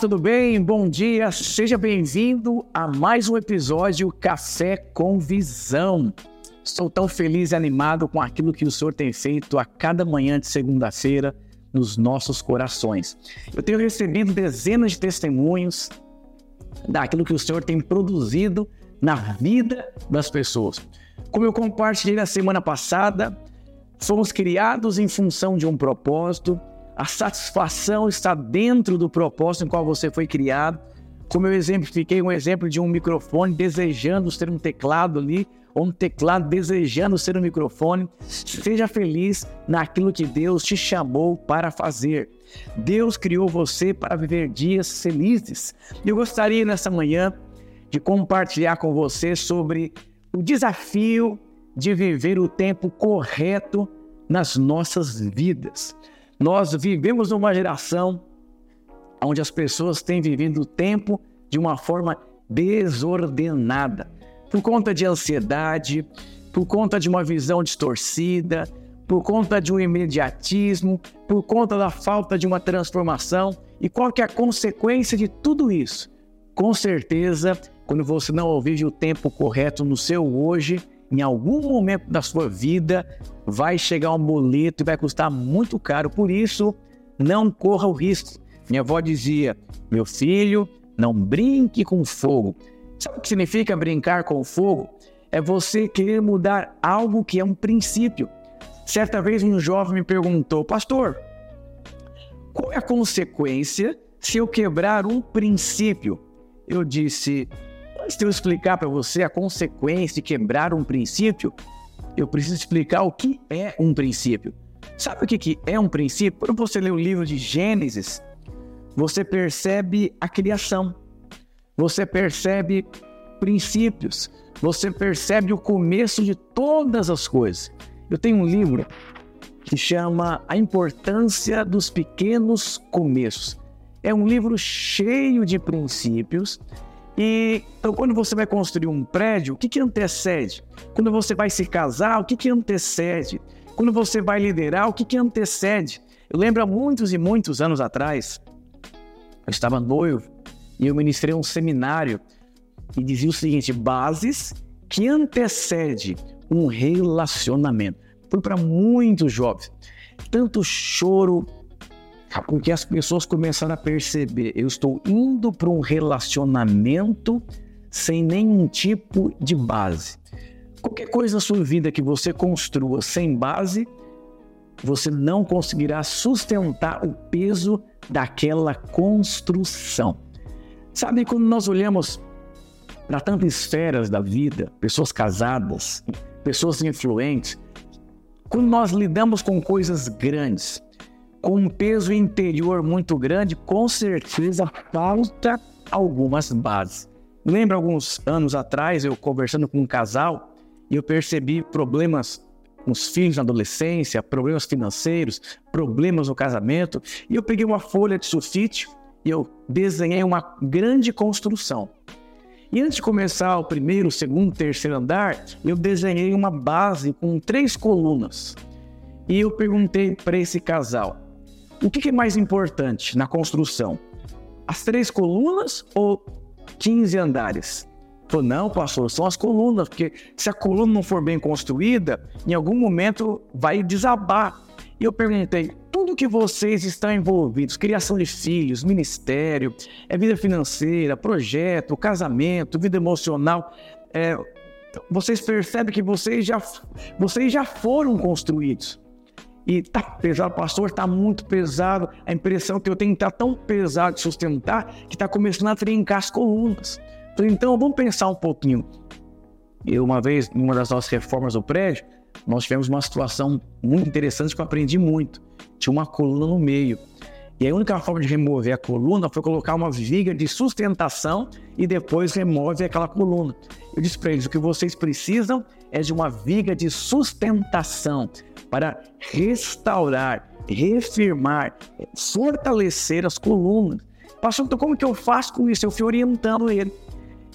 Tudo bem? Bom dia, seja bem-vindo a mais um episódio Café com Visão. Estou tão feliz e animado com aquilo que o Senhor tem feito a cada manhã de segunda-feira nos nossos corações. Eu tenho recebido dezenas de testemunhos daquilo que o Senhor tem produzido na vida das pessoas. Como eu compartilhei na semana passada, somos criados em função de um propósito, a satisfação está dentro do propósito em qual você foi criado. Como eu exemplifiquei um exemplo de um microfone desejando ser um teclado ali, ou um teclado desejando ser um microfone. Seja feliz naquilo que Deus te chamou para fazer. Deus criou você para viver dias felizes. Eu gostaria nessa manhã de compartilhar com você sobre o desafio de viver o tempo correto nas nossas vidas. Nós vivemos numa geração onde as pessoas têm vivido o tempo de uma forma desordenada, por conta de ansiedade, por conta de uma visão distorcida, por conta de um imediatismo, por conta da falta de uma transformação. E qual que é a consequência de tudo isso? Com certeza, quando você não vive o tempo correto no seu hoje, em algum momento da sua vida vai chegar um boleto e vai custar muito caro. Por isso, não corra o risco. Minha avó dizia: meu filho, não brinque com fogo. Sabe o que significa brincar com fogo? É você querer mudar algo que é um princípio. Certa vez um jovem me perguntou, pastor, qual é a consequência se eu quebrar um princípio? Eu disse, antes de eu explicar para você a consequência de quebrar um princípio, eu preciso explicar o que é um princípio. Sabe o que, que é um princípio? Quando você lê o livro de Gênesis, você percebe a criação, você percebe princípios, você percebe o começo de todas as coisas. Eu tenho um livro que chama A Importância dos Pequenos Começos. É um livro cheio de princípios e então, quando você vai construir um prédio, o que, que antecede? Quando você vai se casar, o que, que antecede? Quando você vai liderar, o que, que antecede? Eu lembro há muitos e muitos anos atrás, eu estava noivo e eu ministrei um seminário e dizia o seguinte: bases que antecede um relacionamento. Foi para muitos jovens. Tanto choro, porque as pessoas começaram a perceber, eu estou indo para um relacionamento sem nenhum tipo de base. Qualquer coisa na sua vida que você construa sem base, você não conseguirá sustentar o peso daquela construção. Sabe quando nós olhamos para tantas esferas da vida, pessoas casadas, pessoas influentes, quando nós lidamos com coisas grandes, com um peso interior muito grande, com certeza falta algumas bases. Lembra alguns anos atrás eu conversando com um casal e eu percebi problemas com os filhos na adolescência, problemas financeiros, problemas no casamento, e eu peguei uma folha de sulfite e eu desenhei uma grande construção. E antes de começar o primeiro, segundo, terceiro andar, eu desenhei uma base com três colunas. E eu perguntei para esse casal: o que é mais importante na construção? As três colunas ou 15 andares? Falou, não, pastor, são as colunas, porque se a coluna não for bem construída, em algum momento vai desabar. E eu perguntei, tudo que vocês estão envolvidos, criação de filhos, ministério, é vida financeira, projeto, casamento, vida emocional, é, vocês percebem que vocês já, vocês já foram construídos e tá pesado, pastor, tá muito pesado. A impressão que eu tenho tá tão pesado de sustentar que tá começando a trincar as colunas. Falei, então vamos pensar um pouquinho. Eu, uma vez, numa das nossas reformas do prédio, nós tivemos uma situação muito interessante que eu aprendi muito. Tinha uma coluna no meio. E a única forma de remover a coluna foi colocar uma viga de sustentação e depois remove aquela coluna. Eu disse para eles: o que vocês precisam é de uma viga de sustentação para restaurar, reafirmar, fortalecer as colunas. Pastor, então como que eu faço com isso? Eu fui orientando ele.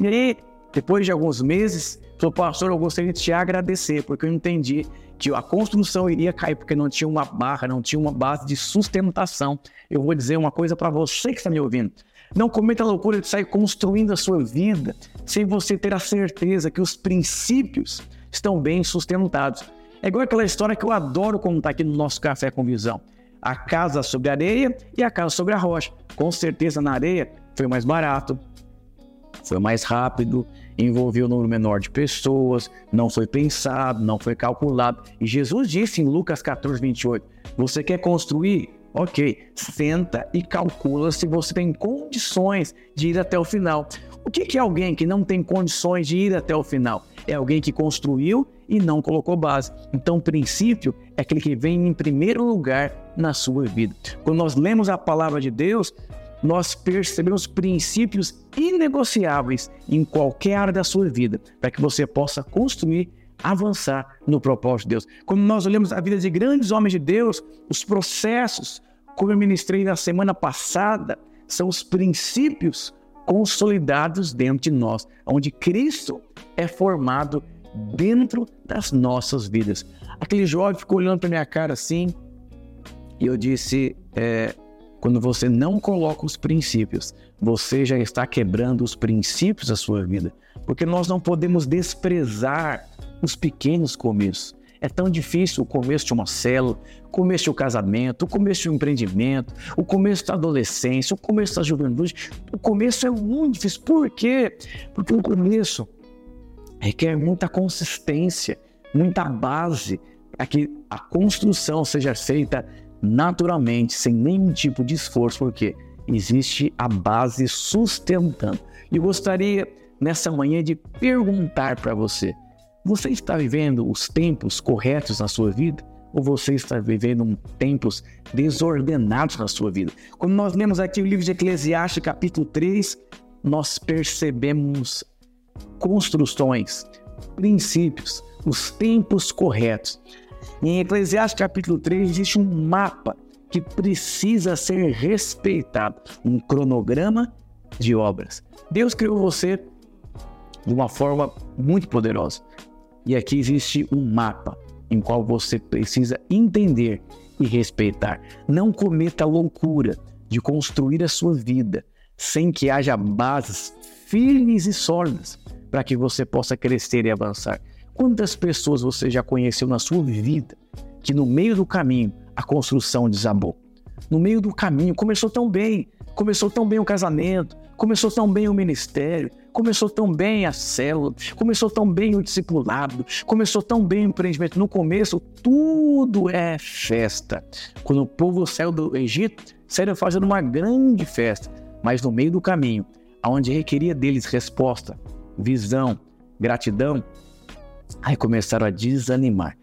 E aí, depois de alguns meses, Sou pastor, eu gostaria de te agradecer, porque eu entendi que a construção iria cair, porque não tinha uma barra, não tinha uma base de sustentação. Eu vou dizer uma coisa para você que está me ouvindo. Não cometa a loucura de sair construindo a sua vida sem você ter a certeza que os princípios estão bem sustentados. É igual aquela história que eu adoro contar aqui no nosso Café com Visão. A casa sobre a areia e a casa sobre a rocha. Com certeza na areia foi mais barato, foi mais rápido, envolveu um número menor de pessoas, não foi pensado, não foi calculado. E Jesus disse em Lucas 14, 28: Você quer construir? Ok, senta e calcula se você tem condições de ir até o final. O que é alguém que não tem condições de ir até o final? É alguém que construiu e não colocou base. Então, o princípio é aquele que vem em primeiro lugar na sua vida. Quando nós lemos a palavra de Deus, nós percebemos princípios inegociáveis em qualquer área da sua vida, para que você possa construir, avançar no propósito de Deus. Quando nós olhamos a vida de grandes homens de Deus, os processos, como eu ministrei na semana passada, são os princípios consolidados dentro de nós, onde Cristo é formado dentro das nossas vidas. Aquele jovem ficou olhando para minha cara assim, e eu disse: é, quando você não coloca os princípios, você já está quebrando os princípios da sua vida. Porque nós não podemos desprezar os pequenos começos. É tão difícil o começo de uma célula, o começo de um casamento, o começo de um empreendimento, o começo da adolescência, o começo da juventude. O começo é muito difícil. Por quê? Porque o começo requer muita consistência, muita base para que a construção seja feita naturalmente, sem nenhum tipo de esforço, porque existe a base sustentando. E gostaria nessa manhã de perguntar para você: você está vivendo os tempos corretos na sua vida? Ou você está vivendo tempos desordenados na sua vida? Quando nós lemos aqui o livro de Eclesiastes, capítulo 3, nós percebemos construções, princípios, os tempos corretos. Em Eclesiastes capítulo 3 existe um mapa que precisa ser respeitado, um cronograma de obras. Deus criou você de uma forma muito poderosa. E aqui existe um mapa em qual você precisa entender e respeitar. Não cometa a loucura de construir a sua vida sem que haja bases firmes e sólidas para que você possa crescer e avançar. Quantas pessoas você já conheceu na sua vida que no meio do caminho a construção desabou? No meio do caminho começou tão bem, começou tão bem o casamento, começou tão bem o ministério, começou tão bem a célula, começou tão bem o discipulado, começou tão bem o empreendimento. No começo, tudo é festa. Quando o povo saiu do Egito, saíram fazendo uma grande festa, mas no meio do caminho, onde requeria deles resposta, visão, gratidão, Aí começaram a desanimar.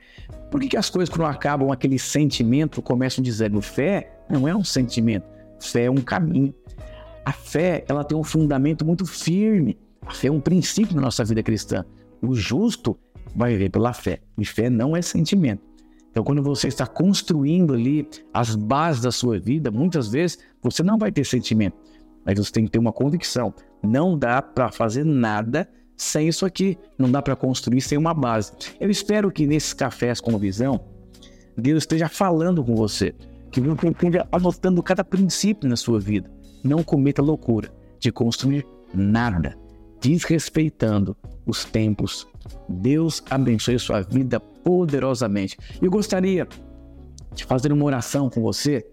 Por que, que as coisas, quando acabam aquele sentimento, começam dizendo fé? Não é um sentimento. Fé é um caminho. A fé, ela tem um fundamento muito firme. A fé é um princípio na nossa vida cristã. O justo vai viver pela fé. E fé não é sentimento. Então, quando você está construindo ali as bases da sua vida, muitas vezes você não vai ter sentimento, mas você tem que ter uma convicção. Não dá para fazer nada sem isso aqui. Não dá para construir sem uma base. Eu espero que nesses cafés com visão, Deus esteja falando com você, que você esteja anotando cada princípio na sua vida. Não cometa loucura de construir nada, desrespeitando os tempos. Deus abençoe sua vida poderosamente. Eu gostaria de fazer uma oração com você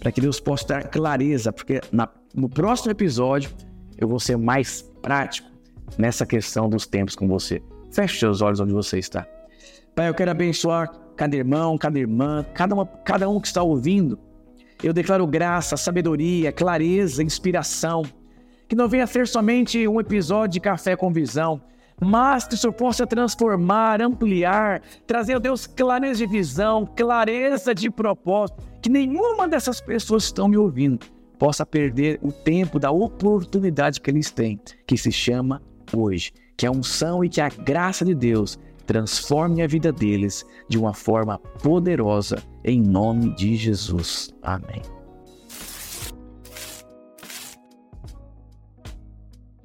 para que Deus possa dar clareza, porque na, no próximo episódio eu vou ser mais prático nessa questão dos tempos com você. Feche seus olhos onde você está. Pai, eu quero abençoar cada irmão, cada irmã, cada, uma, cada um que está ouvindo. Eu declaro graça, sabedoria, clareza, inspiração. Que não venha ser somente um episódio de Café com Visão, mas que o Senhor possa transformar, ampliar, trazer, Deus, clareza de visão, clareza de propósito. Que nenhuma dessas pessoas que estão me ouvindo possa perder o tempo da oportunidade que eles têm, que se chama hoje. Que a unção e que a graça de Deus transforme a vida deles de uma forma poderosa, em nome de Jesus. Amém.